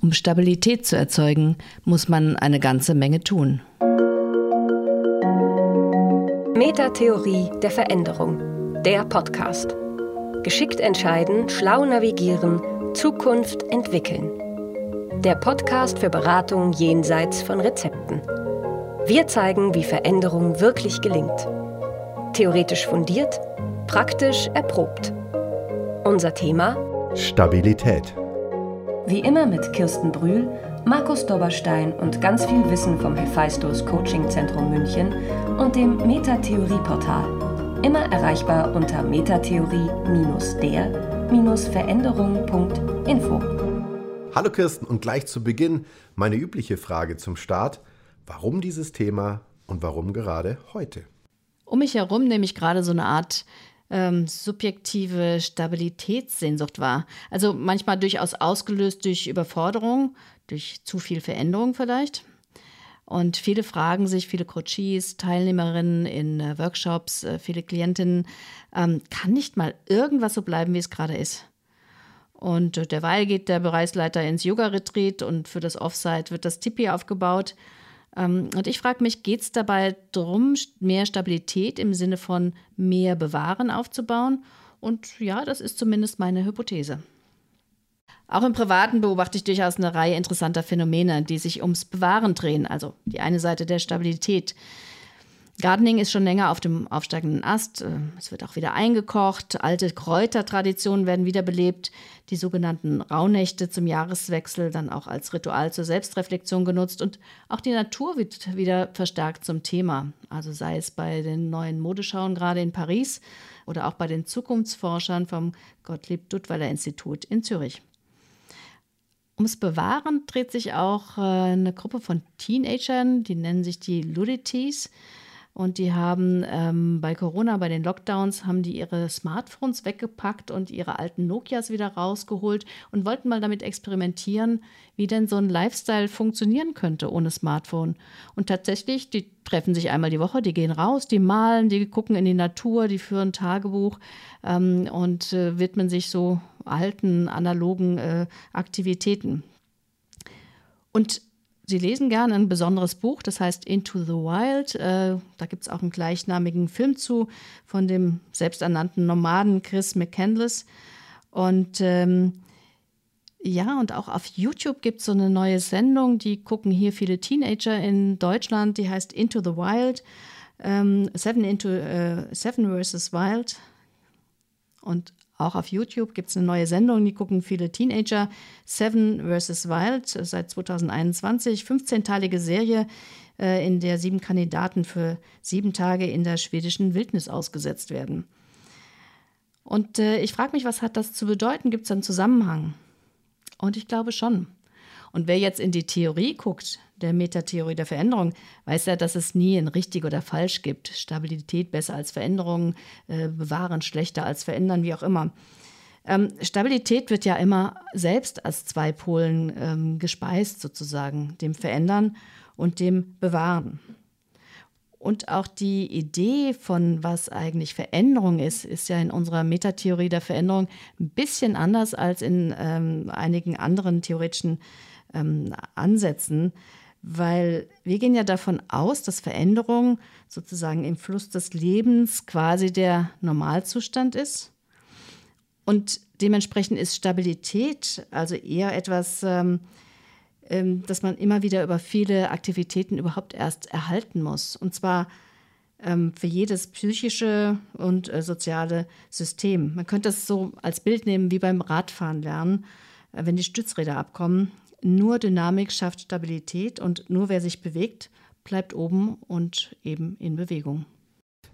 Um Stabilität zu erzeugen, muss man eine ganze Menge tun. Metatheorie der Veränderung. Der Podcast. Geschickt entscheiden, schlau navigieren, Zukunft entwickeln. Der Podcast für Beratung jenseits von Rezepten. Wir zeigen, wie Veränderung wirklich gelingt. Theoretisch fundiert, praktisch erprobt. Unser Thema Stabilität. Wie immer mit Kirsten Brühl, Markus Dobberstein und ganz viel Wissen vom Hephaistos Coaching Zentrum München und dem Metatheorie-Portal. Immer erreichbar unter metatheorie-der-veränderung.info. Hallo Kirsten und gleich zu Beginn meine übliche Frage zum Start. Warum dieses Thema und warum gerade heute? Um mich herum nehme ich gerade so eine Art ähm, subjektive Stabilitätssehnsucht wahr. Also manchmal durchaus ausgelöst durch Überforderung, durch zu viel Veränderung vielleicht. Und viele fragen sich, viele Coaches, Teilnehmerinnen in äh, Workshops, äh, viele Klientinnen, ähm, kann nicht mal irgendwas so bleiben, wie es gerade ist? Und äh, derweil geht der Bereichsleiter ins Yoga-Retreat und für das Offsite wird das Tipi aufgebaut. Ähm, und ich frage mich, geht es dabei darum, mehr Stabilität im Sinne von mehr Bewahren aufzubauen? Und ja, das ist zumindest meine Hypothese. Auch im Privaten beobachte ich durchaus eine Reihe interessanter Phänomene, die sich ums Bewahren drehen, also die eine Seite der Stabilität. Gardening ist schon länger auf dem aufsteigenden Ast. Äh, es wird auch wieder eingekocht. Alte Kräutertraditionen werden wiederbelebt. Die sogenannten Rauhnächte zum Jahreswechsel dann auch als Ritual zur Selbstreflexion genutzt. Und auch die Natur wird wieder verstärkt zum Thema. Also sei es bei den neuen Modeschauen gerade in Paris oder auch bei den Zukunftsforschern vom Gottlieb Duttweiler Institut in Zürich. Ums Bewahren dreht sich auch äh, eine Gruppe von Teenagern, die nennen sich die Ludities. Und die haben ähm, bei Corona, bei den Lockdowns, haben die ihre Smartphones weggepackt und ihre alten Nokias wieder rausgeholt und wollten mal damit experimentieren, wie denn so ein Lifestyle funktionieren könnte ohne Smartphone. Und tatsächlich, die treffen sich einmal die Woche, die gehen raus, die malen, die gucken in die Natur, die führen Tagebuch ähm, und äh, widmen sich so alten, analogen äh, Aktivitäten. Und Sie lesen gern ein besonderes Buch, das heißt Into the Wild. Äh, da gibt es auch einen gleichnamigen Film zu von dem selbsternannten Nomaden Chris McCandless. Und ähm, ja, und auch auf YouTube gibt es so eine neue Sendung, die gucken hier viele Teenager in Deutschland, die heißt Into the Wild. Ähm, Seven, into, äh, Seven versus Wild. Und auch auf YouTube gibt es eine neue Sendung, die gucken viele Teenager. Seven vs. Wild seit 2021, 15-teilige Serie, äh, in der sieben Kandidaten für sieben Tage in der schwedischen Wildnis ausgesetzt werden. Und äh, ich frage mich, was hat das zu bedeuten? Gibt es einen Zusammenhang? Und ich glaube schon. Und wer jetzt in die Theorie guckt, der Metatheorie der Veränderung, weiß ja, dass es nie ein richtig oder falsch gibt. Stabilität besser als Veränderung, äh, bewahren schlechter als verändern, wie auch immer. Ähm, Stabilität wird ja immer selbst als zwei Polen ähm, gespeist, sozusagen, dem Verändern und dem Bewahren. Und auch die Idee von, was eigentlich Veränderung ist, ist ja in unserer Metatheorie der Veränderung ein bisschen anders als in ähm, einigen anderen theoretischen ähm, Ansätzen, weil wir gehen ja davon aus, dass Veränderung sozusagen im Fluss des Lebens quasi der Normalzustand ist. Und dementsprechend ist Stabilität also eher etwas, ähm, ähm, das man immer wieder über viele Aktivitäten überhaupt erst erhalten muss. Und zwar ähm, für jedes psychische und äh, soziale System. Man könnte das so als Bild nehmen wie beim Radfahren lernen. Äh, wenn die Stützräder abkommen, nur Dynamik schafft Stabilität und nur wer sich bewegt, bleibt oben und eben in Bewegung.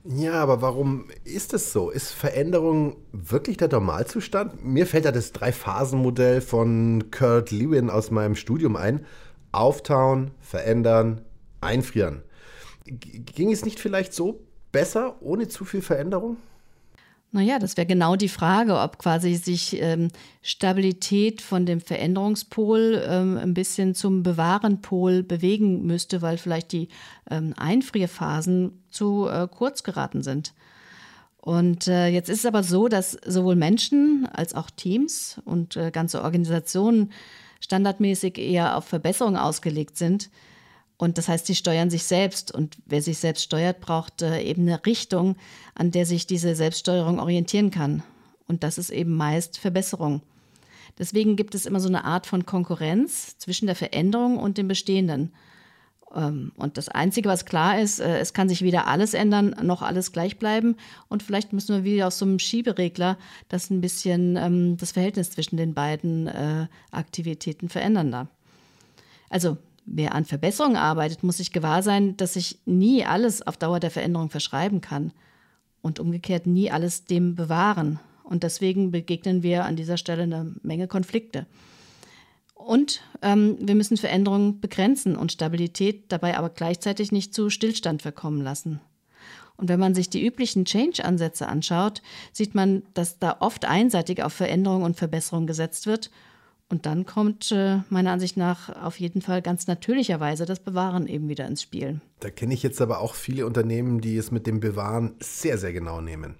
Ja, aber warum ist es so? Ist Veränderung wirklich der Normalzustand? Mir fällt da das Drei-Phasen-Modell von Kurt Lewin aus meinem Studium ein. Auftauen, verändern, einfrieren. Ging es nicht vielleicht so besser ohne zu viel Veränderung? Naja, das wäre genau die Frage, ob quasi sich ähm, Stabilität von dem Veränderungspol ähm, ein bisschen zum Bewahrenpol bewegen müsste, weil vielleicht die ähm, Einfrierphasen zu äh, kurz geraten sind. Und äh, jetzt ist es aber so, dass sowohl Menschen als auch Teams und äh, ganze Organisationen standardmäßig eher auf Verbesserung ausgelegt sind. Und das heißt, sie steuern sich selbst. Und wer sich selbst steuert, braucht äh, eben eine Richtung, an der sich diese Selbststeuerung orientieren kann. Und das ist eben meist Verbesserung. Deswegen gibt es immer so eine Art von Konkurrenz zwischen der Veränderung und dem Bestehenden. Ähm, und das Einzige, was klar ist, äh, es kann sich weder alles ändern, noch alles gleich bleiben. Und vielleicht müssen wir wie aus so einem Schieberegler das ein bisschen ähm, das Verhältnis zwischen den beiden äh, Aktivitäten verändern. Also wer an Verbesserungen arbeitet, muss sich gewahr sein, dass sich nie alles auf Dauer der Veränderung verschreiben kann und umgekehrt nie alles dem bewahren. Und deswegen begegnen wir an dieser Stelle eine Menge Konflikte. Und ähm, wir müssen Veränderungen begrenzen und Stabilität dabei aber gleichzeitig nicht zu Stillstand verkommen lassen. Und wenn man sich die üblichen Change-Ansätze anschaut, sieht man, dass da oft einseitig auf Veränderung und Verbesserung gesetzt wird. Und dann kommt äh, meiner Ansicht nach auf jeden Fall ganz natürlicherweise das Bewahren eben wieder ins Spiel. Da kenne ich jetzt aber auch viele Unternehmen, die es mit dem Bewahren sehr, sehr genau nehmen.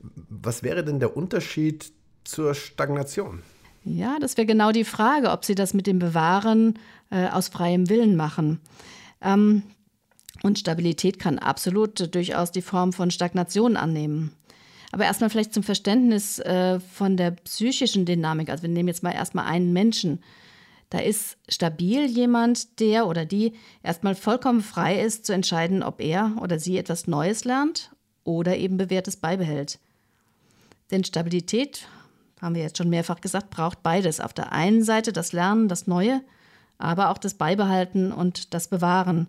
Was wäre denn der Unterschied zur Stagnation? Ja, das wäre genau die Frage, ob Sie das mit dem Bewahren äh, aus freiem Willen machen. Ähm, und Stabilität kann absolut äh, durchaus die Form von Stagnation annehmen. Aber erstmal vielleicht zum Verständnis äh, von der psychischen Dynamik. Also wir nehmen jetzt mal erstmal einen Menschen. Da ist stabil jemand, der oder die erstmal vollkommen frei ist zu entscheiden, ob er oder sie etwas Neues lernt oder eben bewährtes beibehält. Denn Stabilität haben wir jetzt schon mehrfach gesagt, braucht beides. Auf der einen Seite das Lernen, das Neue, aber auch das Beibehalten und das Bewahren.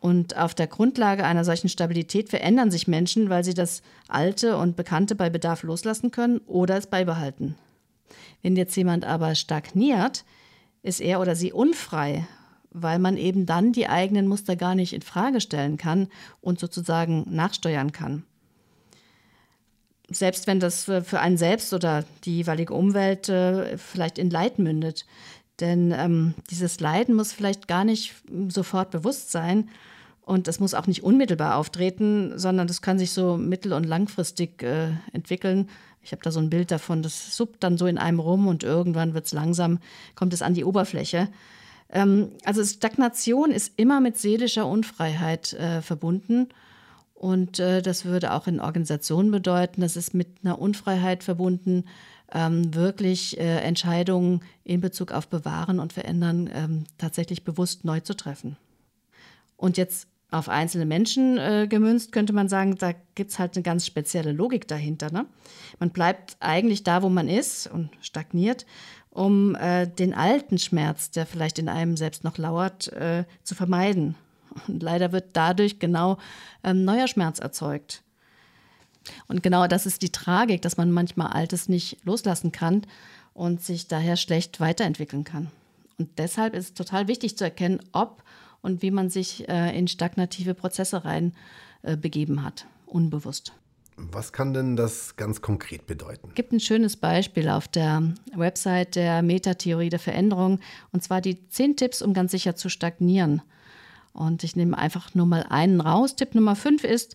Und auf der Grundlage einer solchen Stabilität verändern sich Menschen, weil sie das Alte und Bekannte bei Bedarf loslassen können oder es beibehalten. Wenn jetzt jemand aber stagniert, ist er oder sie unfrei, weil man eben dann die eigenen Muster gar nicht in Frage stellen kann und sozusagen nachsteuern kann selbst wenn das für einen selbst oder die jeweilige Umwelt äh, vielleicht in Leid mündet. Denn ähm, dieses Leiden muss vielleicht gar nicht sofort bewusst sein und es muss auch nicht unmittelbar auftreten, sondern das kann sich so mittel- und langfristig äh, entwickeln. Ich habe da so ein Bild davon, das suppt dann so in einem rum und irgendwann wird es langsam, kommt es an die Oberfläche. Ähm, also Stagnation ist immer mit seelischer Unfreiheit äh, verbunden und äh, das würde auch in Organisationen bedeuten, das ist mit einer Unfreiheit verbunden, ähm, wirklich äh, Entscheidungen in Bezug auf Bewahren und Verändern ähm, tatsächlich bewusst neu zu treffen. Und jetzt auf einzelne Menschen äh, gemünzt, könnte man sagen, da gibt es halt eine ganz spezielle Logik dahinter. Ne? Man bleibt eigentlich da, wo man ist und stagniert, um äh, den alten Schmerz, der vielleicht in einem selbst noch lauert, äh, zu vermeiden und leider wird dadurch genau ähm, neuer Schmerz erzeugt. Und genau das ist die Tragik, dass man manchmal Altes nicht loslassen kann und sich daher schlecht weiterentwickeln kann. Und deshalb ist es total wichtig zu erkennen, ob und wie man sich äh, in stagnative Prozesse rein äh, begeben hat, unbewusst. Was kann denn das ganz konkret bedeuten? Es gibt ein schönes Beispiel auf der Website der Metatheorie der Veränderung, und zwar die zehn Tipps, um ganz sicher zu stagnieren. Und ich nehme einfach nur mal einen raus. Tipp Nummer fünf ist,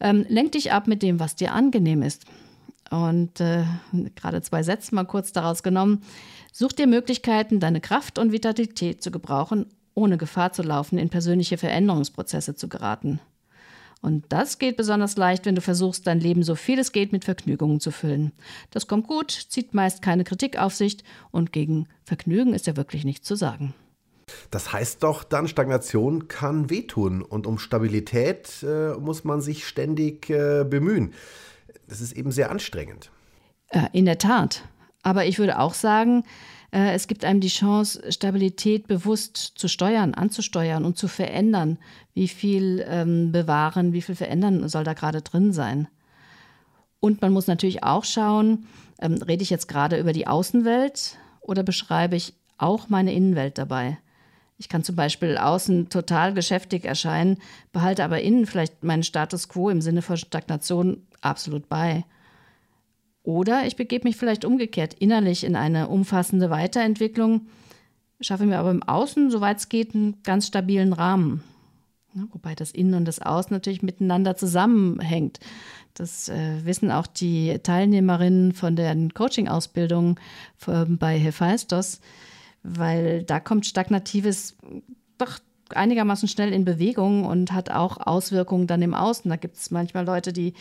ähm, lenk dich ab mit dem, was dir angenehm ist. Und äh, gerade zwei Sätze mal kurz daraus genommen. Such dir Möglichkeiten, deine Kraft und Vitalität zu gebrauchen, ohne Gefahr zu laufen, in persönliche Veränderungsprozesse zu geraten. Und das geht besonders leicht, wenn du versuchst, dein Leben so viel es geht mit Vergnügungen zu füllen. Das kommt gut, zieht meist keine Kritik auf sich und gegen Vergnügen ist ja wirklich nichts zu sagen. Das heißt doch dann, Stagnation kann wehtun und um Stabilität äh, muss man sich ständig äh, bemühen. Das ist eben sehr anstrengend. Äh, in der Tat. Aber ich würde auch sagen, äh, es gibt einem die Chance, Stabilität bewusst zu steuern, anzusteuern und zu verändern. Wie viel ähm, bewahren, wie viel verändern soll da gerade drin sein? Und man muss natürlich auch schauen, ähm, rede ich jetzt gerade über die Außenwelt oder beschreibe ich auch meine Innenwelt dabei? Ich kann zum Beispiel außen total geschäftig erscheinen, behalte aber innen vielleicht meinen Status quo im Sinne von Stagnation absolut bei. Oder ich begebe mich vielleicht umgekehrt innerlich in eine umfassende Weiterentwicklung, schaffe mir aber im Außen, soweit es geht, einen ganz stabilen Rahmen. Wobei das Innen und das Außen natürlich miteinander zusammenhängt. Das äh, wissen auch die Teilnehmerinnen von der Coaching-Ausbildung bei Hephaistos weil da kommt Stagnatives doch einigermaßen schnell in Bewegung und hat auch Auswirkungen dann im Außen. Da gibt es manchmal Leute, die,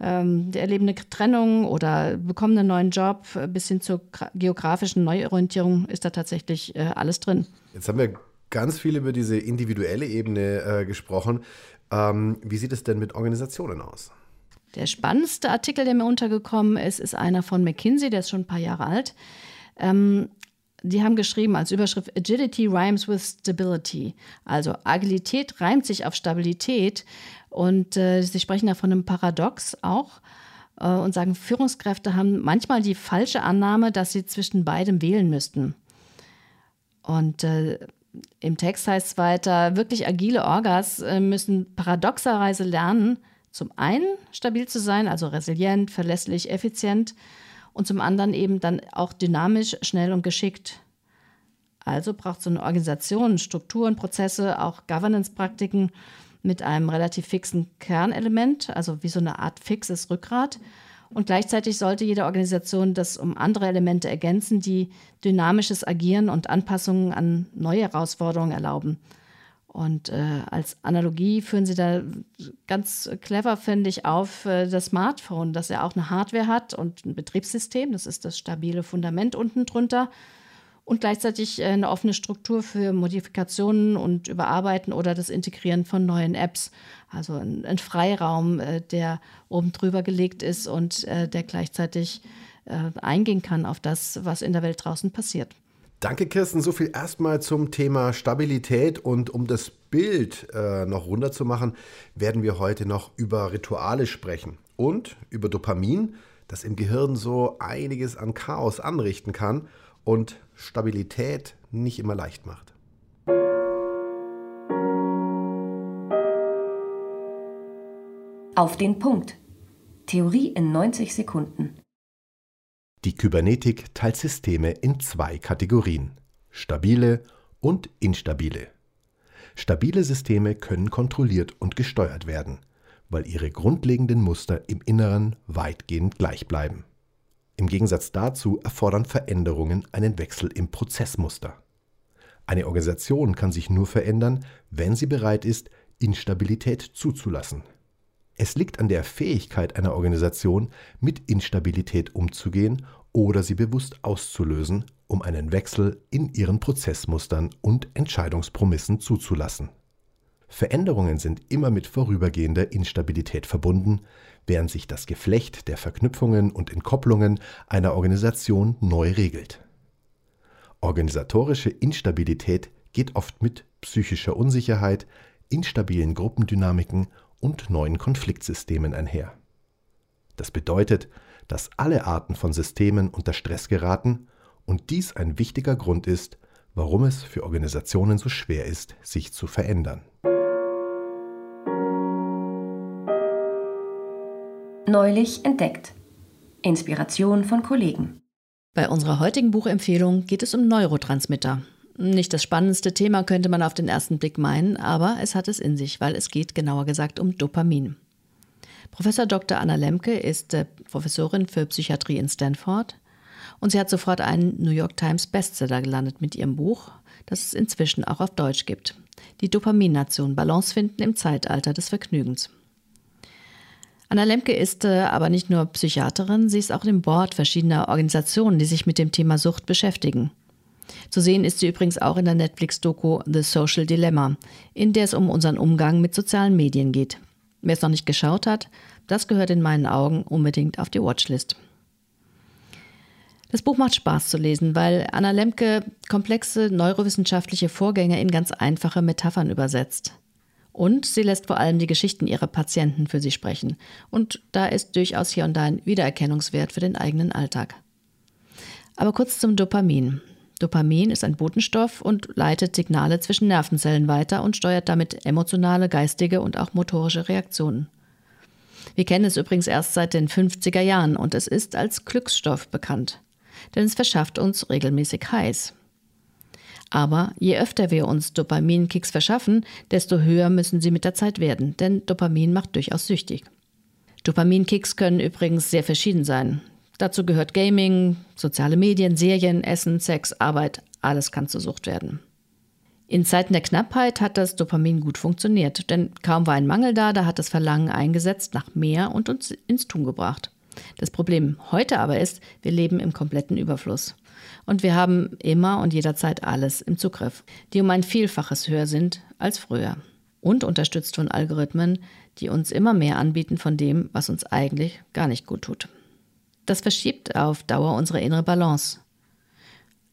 ähm, die erleben eine Trennung oder bekommen einen neuen Job. Bis hin zur geografischen Neuorientierung ist da tatsächlich äh, alles drin. Jetzt haben wir ganz viel über diese individuelle Ebene äh, gesprochen. Ähm, wie sieht es denn mit Organisationen aus? Der spannendste Artikel, der mir untergekommen ist, ist einer von McKinsey, der ist schon ein paar Jahre alt. Ähm, die haben geschrieben als Überschrift Agility rhymes with stability. Also Agilität reimt sich auf Stabilität und äh, sie sprechen da von einem Paradox auch äh, und sagen, Führungskräfte haben manchmal die falsche Annahme, dass sie zwischen beidem wählen müssten. Und äh, im Text heißt es weiter, wirklich agile Orgas äh, müssen paradoxerweise lernen, zum einen stabil zu sein, also resilient, verlässlich, effizient und zum anderen eben dann auch dynamisch, schnell und geschickt. Also braucht so eine Organisation Strukturen, Prozesse, auch Governance-Praktiken mit einem relativ fixen Kernelement, also wie so eine Art fixes Rückgrat. Und gleichzeitig sollte jede Organisation das um andere Elemente ergänzen, die dynamisches Agieren und Anpassungen an neue Herausforderungen erlauben. Und äh, als Analogie führen sie da ganz clever, finde ich, auf äh, das Smartphone, das ja auch eine Hardware hat und ein Betriebssystem. Das ist das stabile Fundament unten drunter. Und gleichzeitig äh, eine offene Struktur für Modifikationen und Überarbeiten oder das Integrieren von neuen Apps. Also ein, ein Freiraum, äh, der oben drüber gelegt ist und äh, der gleichzeitig äh, eingehen kann auf das, was in der Welt draußen passiert. Danke, Kirsten. So viel erstmal zum Thema Stabilität. Und um das Bild äh, noch runterzumachen, werden wir heute noch über Rituale sprechen und über Dopamin, das im Gehirn so einiges an Chaos anrichten kann und Stabilität nicht immer leicht macht. Auf den Punkt. Theorie in 90 Sekunden. Die Kybernetik teilt Systeme in zwei Kategorien, stabile und instabile. Stabile Systeme können kontrolliert und gesteuert werden, weil ihre grundlegenden Muster im Inneren weitgehend gleich bleiben. Im Gegensatz dazu erfordern Veränderungen einen Wechsel im Prozessmuster. Eine Organisation kann sich nur verändern, wenn sie bereit ist, Instabilität zuzulassen. Es liegt an der Fähigkeit einer Organisation, mit Instabilität umzugehen oder sie bewusst auszulösen, um einen Wechsel in ihren Prozessmustern und Entscheidungspromissen zuzulassen. Veränderungen sind immer mit vorübergehender Instabilität verbunden, während sich das Geflecht der Verknüpfungen und Entkopplungen einer Organisation neu regelt. Organisatorische Instabilität geht oft mit psychischer Unsicherheit, instabilen Gruppendynamiken und neuen Konfliktsystemen einher. Das bedeutet, dass alle Arten von Systemen unter Stress geraten und dies ein wichtiger Grund ist, warum es für Organisationen so schwer ist, sich zu verändern. Neulich entdeckt. Inspiration von Kollegen. Bei unserer heutigen Buchempfehlung geht es um Neurotransmitter. Nicht das spannendste Thema könnte man auf den ersten Blick meinen, aber es hat es in sich, weil es geht genauer gesagt um Dopamin. Professor Dr. Anna Lemke ist äh, Professorin für Psychiatrie in Stanford und sie hat sofort einen New York Times Bestseller gelandet mit ihrem Buch, das es inzwischen auch auf Deutsch gibt. Die Dopaminnation Balance finden im Zeitalter des Vergnügens. Anna Lemke ist äh, aber nicht nur Psychiaterin, sie ist auch im Board verschiedener Organisationen, die sich mit dem Thema Sucht beschäftigen. Zu sehen ist sie übrigens auch in der Netflix-Doku The Social Dilemma, in der es um unseren Umgang mit sozialen Medien geht. Wer es noch nicht geschaut hat, das gehört in meinen Augen unbedingt auf die Watchlist. Das Buch macht Spaß zu lesen, weil Anna Lemke komplexe neurowissenschaftliche Vorgänge in ganz einfache Metaphern übersetzt. Und sie lässt vor allem die Geschichten ihrer Patienten für sie sprechen. Und da ist durchaus hier und da ein Wiedererkennungswert für den eigenen Alltag. Aber kurz zum Dopamin. Dopamin ist ein Botenstoff und leitet Signale zwischen Nervenzellen weiter und steuert damit emotionale, geistige und auch motorische Reaktionen. Wir kennen es übrigens erst seit den 50er Jahren und es ist als Glücksstoff bekannt, denn es verschafft uns regelmäßig Highs. Aber je öfter wir uns Dopaminkicks verschaffen, desto höher müssen sie mit der Zeit werden, denn Dopamin macht durchaus süchtig. Dopaminkicks können übrigens sehr verschieden sein. Dazu gehört Gaming, soziale Medien, Serien, Essen, Sex, Arbeit, alles kann zur Sucht werden. In Zeiten der Knappheit hat das Dopamin gut funktioniert, denn kaum war ein Mangel da, da hat das Verlangen eingesetzt nach mehr und uns ins Tun gebracht. Das Problem heute aber ist, wir leben im kompletten Überfluss. Und wir haben immer und jederzeit alles im Zugriff, die um ein Vielfaches höher sind als früher. Und unterstützt von Algorithmen, die uns immer mehr anbieten von dem, was uns eigentlich gar nicht gut tut. Das verschiebt auf Dauer unsere innere Balance.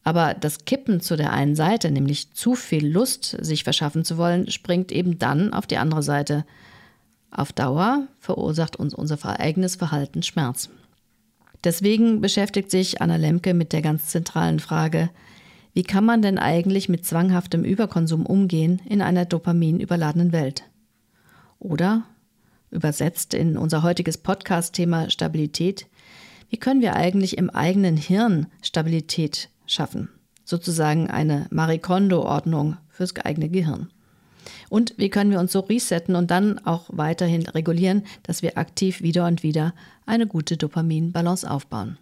Aber das Kippen zu der einen Seite, nämlich zu viel Lust, sich verschaffen zu wollen, springt eben dann auf die andere Seite. Auf Dauer verursacht uns unser eigenes Verhalten Schmerz. Deswegen beschäftigt sich Anna Lemke mit der ganz zentralen Frage, wie kann man denn eigentlich mit zwanghaftem Überkonsum umgehen in einer dopaminüberladenen Welt? Oder, übersetzt in unser heutiges Podcast-Thema Stabilität, wie können wir eigentlich im eigenen Hirn Stabilität schaffen? Sozusagen eine Marie Kondo-Ordnung fürs eigene Gehirn. Und wie können wir uns so resetten und dann auch weiterhin regulieren, dass wir aktiv wieder und wieder eine gute Dopaminbalance aufbauen?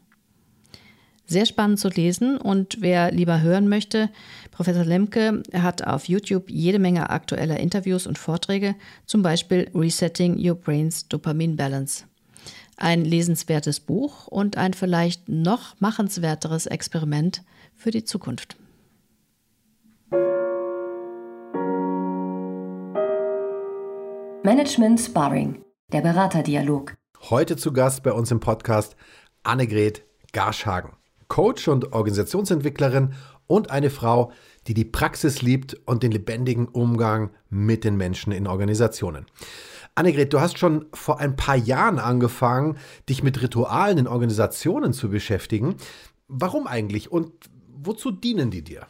Sehr spannend zu lesen und wer lieber hören möchte, Professor Lemke hat auf YouTube jede Menge aktueller Interviews und Vorträge, zum Beispiel Resetting Your Brain's Dopamine Balance ein lesenswertes Buch und ein vielleicht noch machenswerteres Experiment für die Zukunft. Management Sparring, der Beraterdialog. Heute zu Gast bei uns im Podcast Annegret Garschhagen, Coach und Organisationsentwicklerin und eine Frau, die die Praxis liebt und den lebendigen Umgang mit den Menschen in Organisationen. Annegret, du hast schon vor ein paar Jahren angefangen, dich mit Ritualen in Organisationen zu beschäftigen. Warum eigentlich und wozu dienen die dir?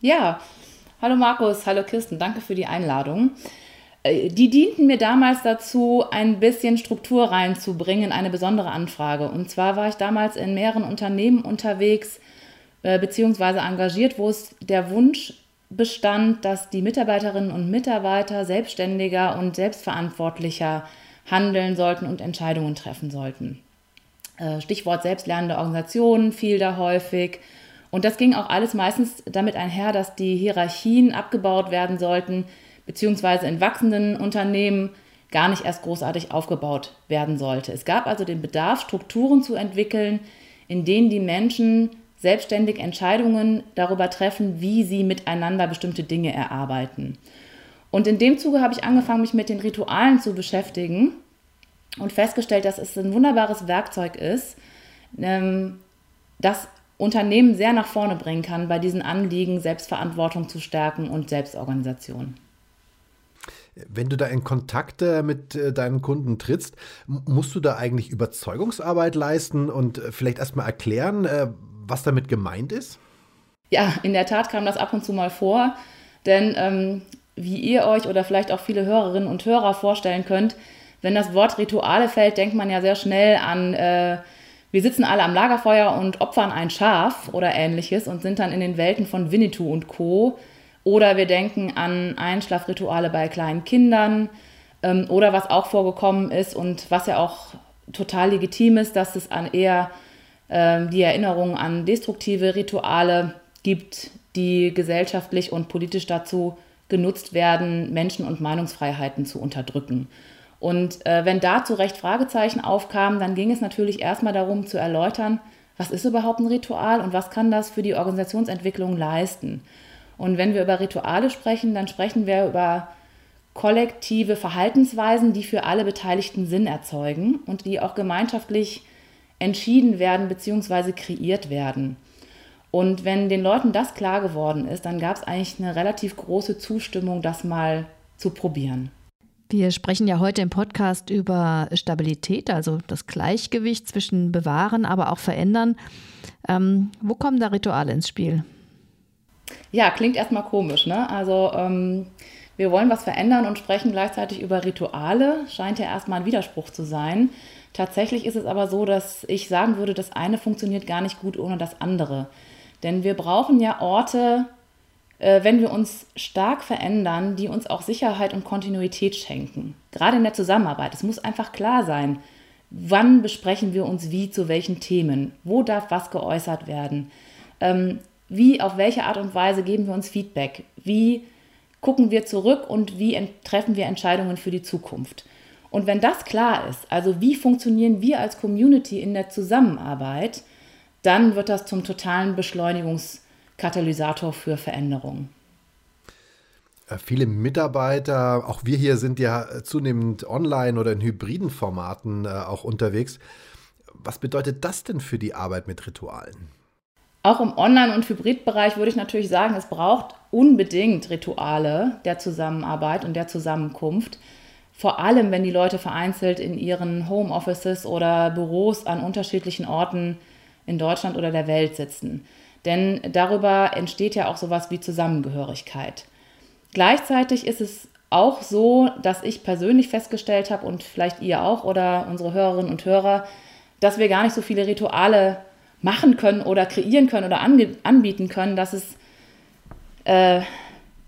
Ja, hallo Markus, hallo Kirsten, danke für die Einladung. Äh, die dienten mir damals dazu, ein bisschen Struktur reinzubringen in eine besondere Anfrage. Und zwar war ich damals in mehreren Unternehmen unterwegs, äh, beziehungsweise engagiert, wo es der Wunsch bestand, dass die Mitarbeiterinnen und Mitarbeiter selbstständiger und selbstverantwortlicher handeln sollten und Entscheidungen treffen sollten. Äh, Stichwort selbstlernende Organisationen fiel da häufig. Und das ging auch alles meistens damit einher, dass die Hierarchien abgebaut werden sollten, beziehungsweise in wachsenden Unternehmen gar nicht erst großartig aufgebaut werden sollte. Es gab also den Bedarf, Strukturen zu entwickeln, in denen die Menschen selbstständig Entscheidungen darüber treffen, wie sie miteinander bestimmte Dinge erarbeiten. Und in dem Zuge habe ich angefangen, mich mit den Ritualen zu beschäftigen und festgestellt, dass es ein wunderbares Werkzeug ist, ähm, das Unternehmen sehr nach vorne bringen kann, bei diesen Anliegen Selbstverantwortung zu stärken und Selbstorganisation. Wenn du da in Kontakt äh, mit äh, deinen Kunden trittst, musst du da eigentlich Überzeugungsarbeit leisten und äh, vielleicht erstmal erklären, was damit gemeint ist? Ja, in der Tat kam das ab und zu mal vor, denn ähm, wie ihr euch oder vielleicht auch viele Hörerinnen und Hörer vorstellen könnt, wenn das Wort Rituale fällt, denkt man ja sehr schnell an, äh, wir sitzen alle am Lagerfeuer und opfern ein Schaf oder ähnliches und sind dann in den Welten von Winnetou und Co. Oder wir denken an Einschlafrituale bei kleinen Kindern ähm, oder was auch vorgekommen ist und was ja auch total legitim ist, dass es an eher die Erinnerung an destruktive Rituale gibt, die gesellschaftlich und politisch dazu genutzt werden, Menschen- und Meinungsfreiheiten zu unterdrücken. Und äh, wenn da zu Recht Fragezeichen aufkamen, dann ging es natürlich erstmal darum zu erläutern, was ist überhaupt ein Ritual und was kann das für die Organisationsentwicklung leisten. Und wenn wir über Rituale sprechen, dann sprechen wir über kollektive Verhaltensweisen, die für alle Beteiligten Sinn erzeugen und die auch gemeinschaftlich entschieden werden bzw. kreiert werden. Und wenn den Leuten das klar geworden ist, dann gab es eigentlich eine relativ große Zustimmung, das mal zu probieren. Wir sprechen ja heute im Podcast über Stabilität, also das Gleichgewicht zwischen bewahren, aber auch verändern. Ähm, wo kommen da Rituale ins Spiel? Ja, klingt erstmal komisch, ne? Also ähm, wir wollen was verändern und sprechen gleichzeitig über Rituale. Scheint ja erstmal ein Widerspruch zu sein. Tatsächlich ist es aber so, dass ich sagen würde, das eine funktioniert gar nicht gut ohne das andere. Denn wir brauchen ja Orte, äh, wenn wir uns stark verändern, die uns auch Sicherheit und Kontinuität schenken. Gerade in der Zusammenarbeit. Es muss einfach klar sein, wann besprechen wir uns wie zu welchen Themen, wo darf was geäußert werden. Ähm, wie, auf welche Art und Weise geben wir uns Feedback? Wie gucken wir zurück und wie treffen wir Entscheidungen für die Zukunft? Und wenn das klar ist, also wie funktionieren wir als Community in der Zusammenarbeit, dann wird das zum totalen Beschleunigungskatalysator für Veränderungen. Äh, viele Mitarbeiter, auch wir hier sind ja zunehmend online oder in hybriden Formaten äh, auch unterwegs. Was bedeutet das denn für die Arbeit mit Ritualen? Auch im Online- und Hybridbereich würde ich natürlich sagen, es braucht unbedingt Rituale der Zusammenarbeit und der Zusammenkunft. Vor allem, wenn die Leute vereinzelt in ihren Homeoffices oder Büros an unterschiedlichen Orten in Deutschland oder der Welt sitzen. Denn darüber entsteht ja auch sowas wie Zusammengehörigkeit. Gleichzeitig ist es auch so, dass ich persönlich festgestellt habe und vielleicht ihr auch oder unsere Hörerinnen und Hörer, dass wir gar nicht so viele Rituale machen können oder kreieren können oder anbieten können, dass es äh,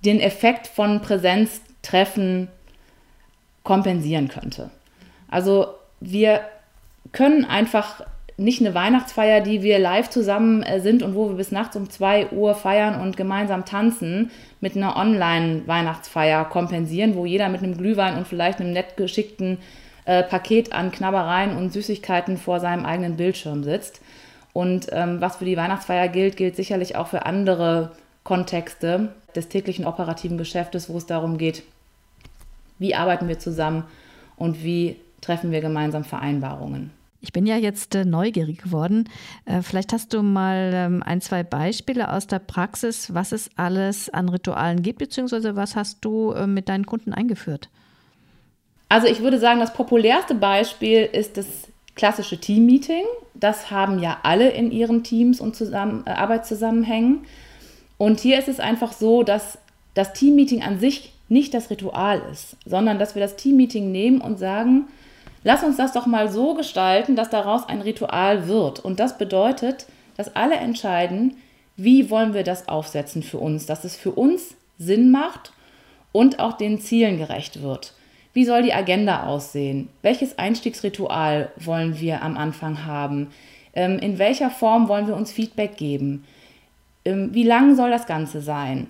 den Effekt von Präsenztreffen kompensieren könnte. Also wir können einfach nicht eine Weihnachtsfeier, die wir live zusammen äh, sind und wo wir bis nachts um 2 Uhr feiern und gemeinsam tanzen, mit einer Online-Weihnachtsfeier kompensieren, wo jeder mit einem Glühwein und vielleicht einem nett geschickten äh, Paket an Knabbereien und Süßigkeiten vor seinem eigenen Bildschirm sitzt. Und ähm, was für die Weihnachtsfeier gilt, gilt sicherlich auch für andere Kontexte des täglichen operativen Geschäftes, wo es darum geht, wie arbeiten wir zusammen und wie treffen wir gemeinsam Vereinbarungen. Ich bin ja jetzt äh, neugierig geworden. Äh, vielleicht hast du mal ähm, ein, zwei Beispiele aus der Praxis, was es alles an Ritualen gibt, beziehungsweise was hast du äh, mit deinen Kunden eingeführt? Also ich würde sagen, das populärste Beispiel ist das klassische Team-Meeting. Das haben ja alle in ihren Teams und zusammen, äh, Arbeitszusammenhängen. Und hier ist es einfach so, dass das Team-Meeting an sich nicht das Ritual ist, sondern dass wir das Team-Meeting nehmen und sagen, Lass uns das doch mal so gestalten, dass daraus ein Ritual wird. Und das bedeutet, dass alle entscheiden, wie wollen wir das aufsetzen für uns, dass es für uns Sinn macht und auch den Zielen gerecht wird. Wie soll die Agenda aussehen? Welches Einstiegsritual wollen wir am Anfang haben? Ähm, in welcher Form wollen wir uns Feedback geben? Ähm, wie lang soll das Ganze sein?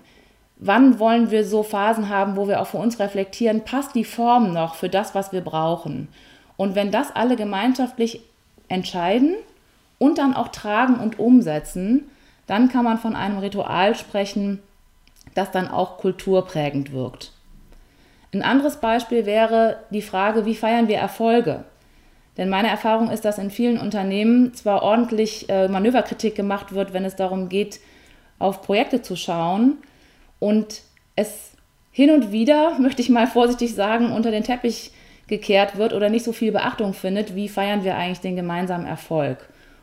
Wann wollen wir so Phasen haben, wo wir auch für uns reflektieren, passt die Form noch für das, was wir brauchen? Und wenn das alle gemeinschaftlich entscheiden und dann auch tragen und umsetzen, dann kann man von einem Ritual sprechen, das dann auch kulturprägend wirkt. Ein anderes Beispiel wäre die Frage, wie feiern wir Erfolge? Denn meine Erfahrung ist, dass in vielen Unternehmen zwar ordentlich äh, Manöverkritik gemacht wird, wenn es darum geht, auf Projekte zu schauen und es hin und wieder, möchte ich mal vorsichtig sagen, unter den Teppich gekehrt wird oder nicht so viel Beachtung findet, wie feiern wir eigentlich den gemeinsamen Erfolg.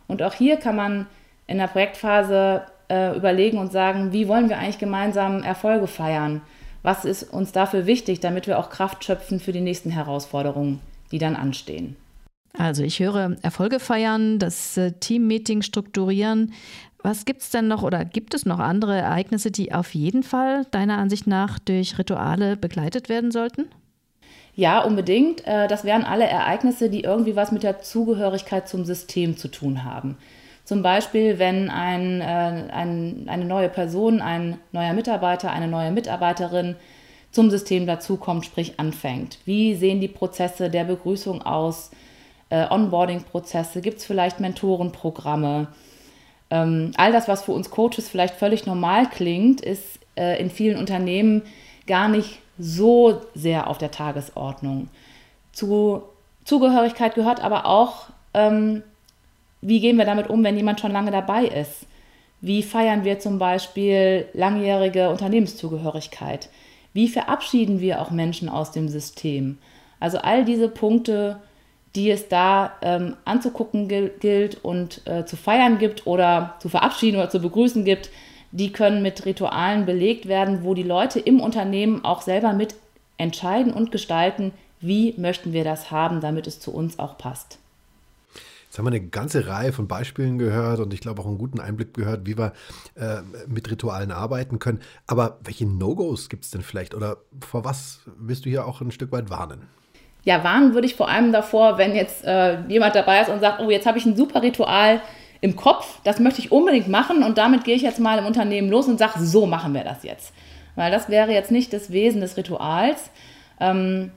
Und auch hier kann man in der Projektphase äh, überlegen und sagen, wie wollen wir eigentlich gemeinsam Erfolge feiern? Was ist uns dafür wichtig, damit wir auch Kraft schöpfen für die nächsten Herausforderungen, die dann anstehen? Also ich höre Erfolge feiern, das äh, Teammeeting strukturieren. Was gibt es denn noch oder gibt es noch andere Ereignisse, die auf jeden Fall deiner Ansicht nach durch Rituale begleitet werden sollten? Ja, unbedingt. Äh, das wären alle Ereignisse, die irgendwie was mit der Zugehörigkeit zum System zu tun haben. Zum Beispiel, wenn ein, äh, ein, eine neue Person, ein neuer Mitarbeiter, eine neue Mitarbeiterin zum System dazukommt, sprich anfängt. Wie sehen die Prozesse der Begrüßung aus? Äh, Onboarding-Prozesse? Gibt es vielleicht Mentorenprogramme? Ähm, all das, was für uns Coaches vielleicht völlig normal klingt, ist äh, in vielen Unternehmen gar nicht so sehr auf der Tagesordnung. Zu Zugehörigkeit gehört aber auch, ähm, wie gehen wir damit um, wenn jemand schon lange dabei ist? Wie feiern wir zum Beispiel langjährige Unternehmenszugehörigkeit? Wie verabschieden wir auch Menschen aus dem System? Also all diese Punkte, die es da ähm, anzugucken gilt und äh, zu feiern gibt oder zu verabschieden oder zu begrüßen gibt, die können mit Ritualen belegt werden, wo die Leute im Unternehmen auch selber mit entscheiden und gestalten, wie möchten wir das haben, damit es zu uns auch passt. Jetzt haben wir eine ganze Reihe von Beispielen gehört und ich glaube auch einen guten Einblick gehört, wie wir äh, mit Ritualen arbeiten können. Aber welche No-Gos gibt es denn vielleicht oder vor was willst du hier auch ein Stück weit warnen? Ja, warnen würde ich vor allem davor, wenn jetzt äh, jemand dabei ist und sagt, oh, jetzt habe ich ein super Ritual, im Kopf, das möchte ich unbedingt machen und damit gehe ich jetzt mal im Unternehmen los und sage, so machen wir das jetzt. Weil das wäre jetzt nicht das Wesen des Rituals. Ähm,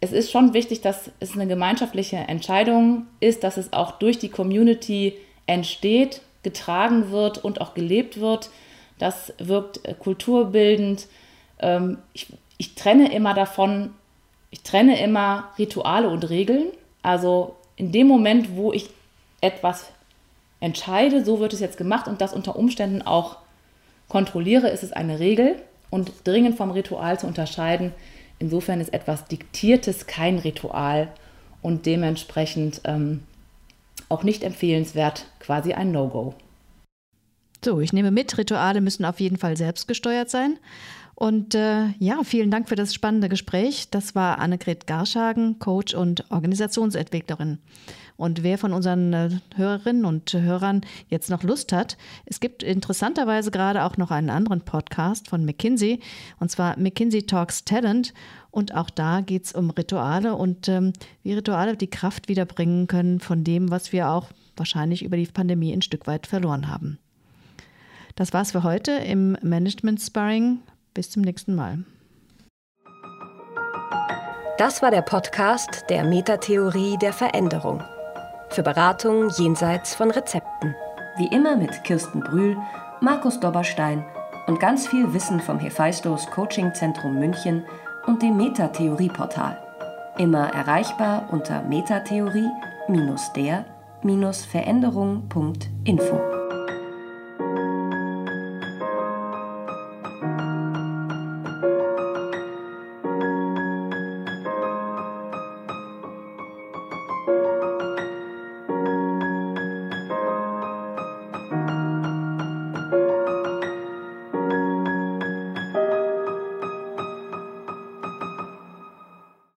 es ist schon wichtig, dass es eine gemeinschaftliche Entscheidung ist, dass es auch durch die Community entsteht, getragen wird und auch gelebt wird. Das wirkt äh, kulturbildend. Ähm, ich, ich trenne immer davon, ich trenne immer Rituale und Regeln. Also in dem Moment, wo ich etwas entscheide, so wird es jetzt gemacht und das unter Umständen auch kontrolliere, ist es eine Regel und dringend vom Ritual zu unterscheiden. Insofern ist etwas Diktiertes kein Ritual und dementsprechend ähm, auch nicht empfehlenswert, quasi ein No-Go. So, ich nehme mit, Rituale müssen auf jeden Fall selbstgesteuert sein. Und äh, ja, vielen Dank für das spannende Gespräch. Das war Annegret Garschagen, Coach und Organisationsentwicklerin. Und wer von unseren äh, Hörerinnen und Hörern jetzt noch Lust hat, es gibt interessanterweise gerade auch noch einen anderen Podcast von McKinsey, und zwar McKinsey Talks Talent. Und auch da geht es um Rituale und ähm, wie Rituale die Kraft wiederbringen können von dem, was wir auch wahrscheinlich über die Pandemie ein Stück weit verloren haben. Das war's für heute im Management Sparring. Bis zum nächsten Mal. Das war der Podcast der Metatheorie der Veränderung. Für Beratung jenseits von Rezepten. Wie immer mit Kirsten Brühl, Markus Dobberstein und ganz viel Wissen vom Hephaistos Coaching Zentrum München und dem Metatheorie-Portal. Immer erreichbar unter metatheorie-der-veränderung.info.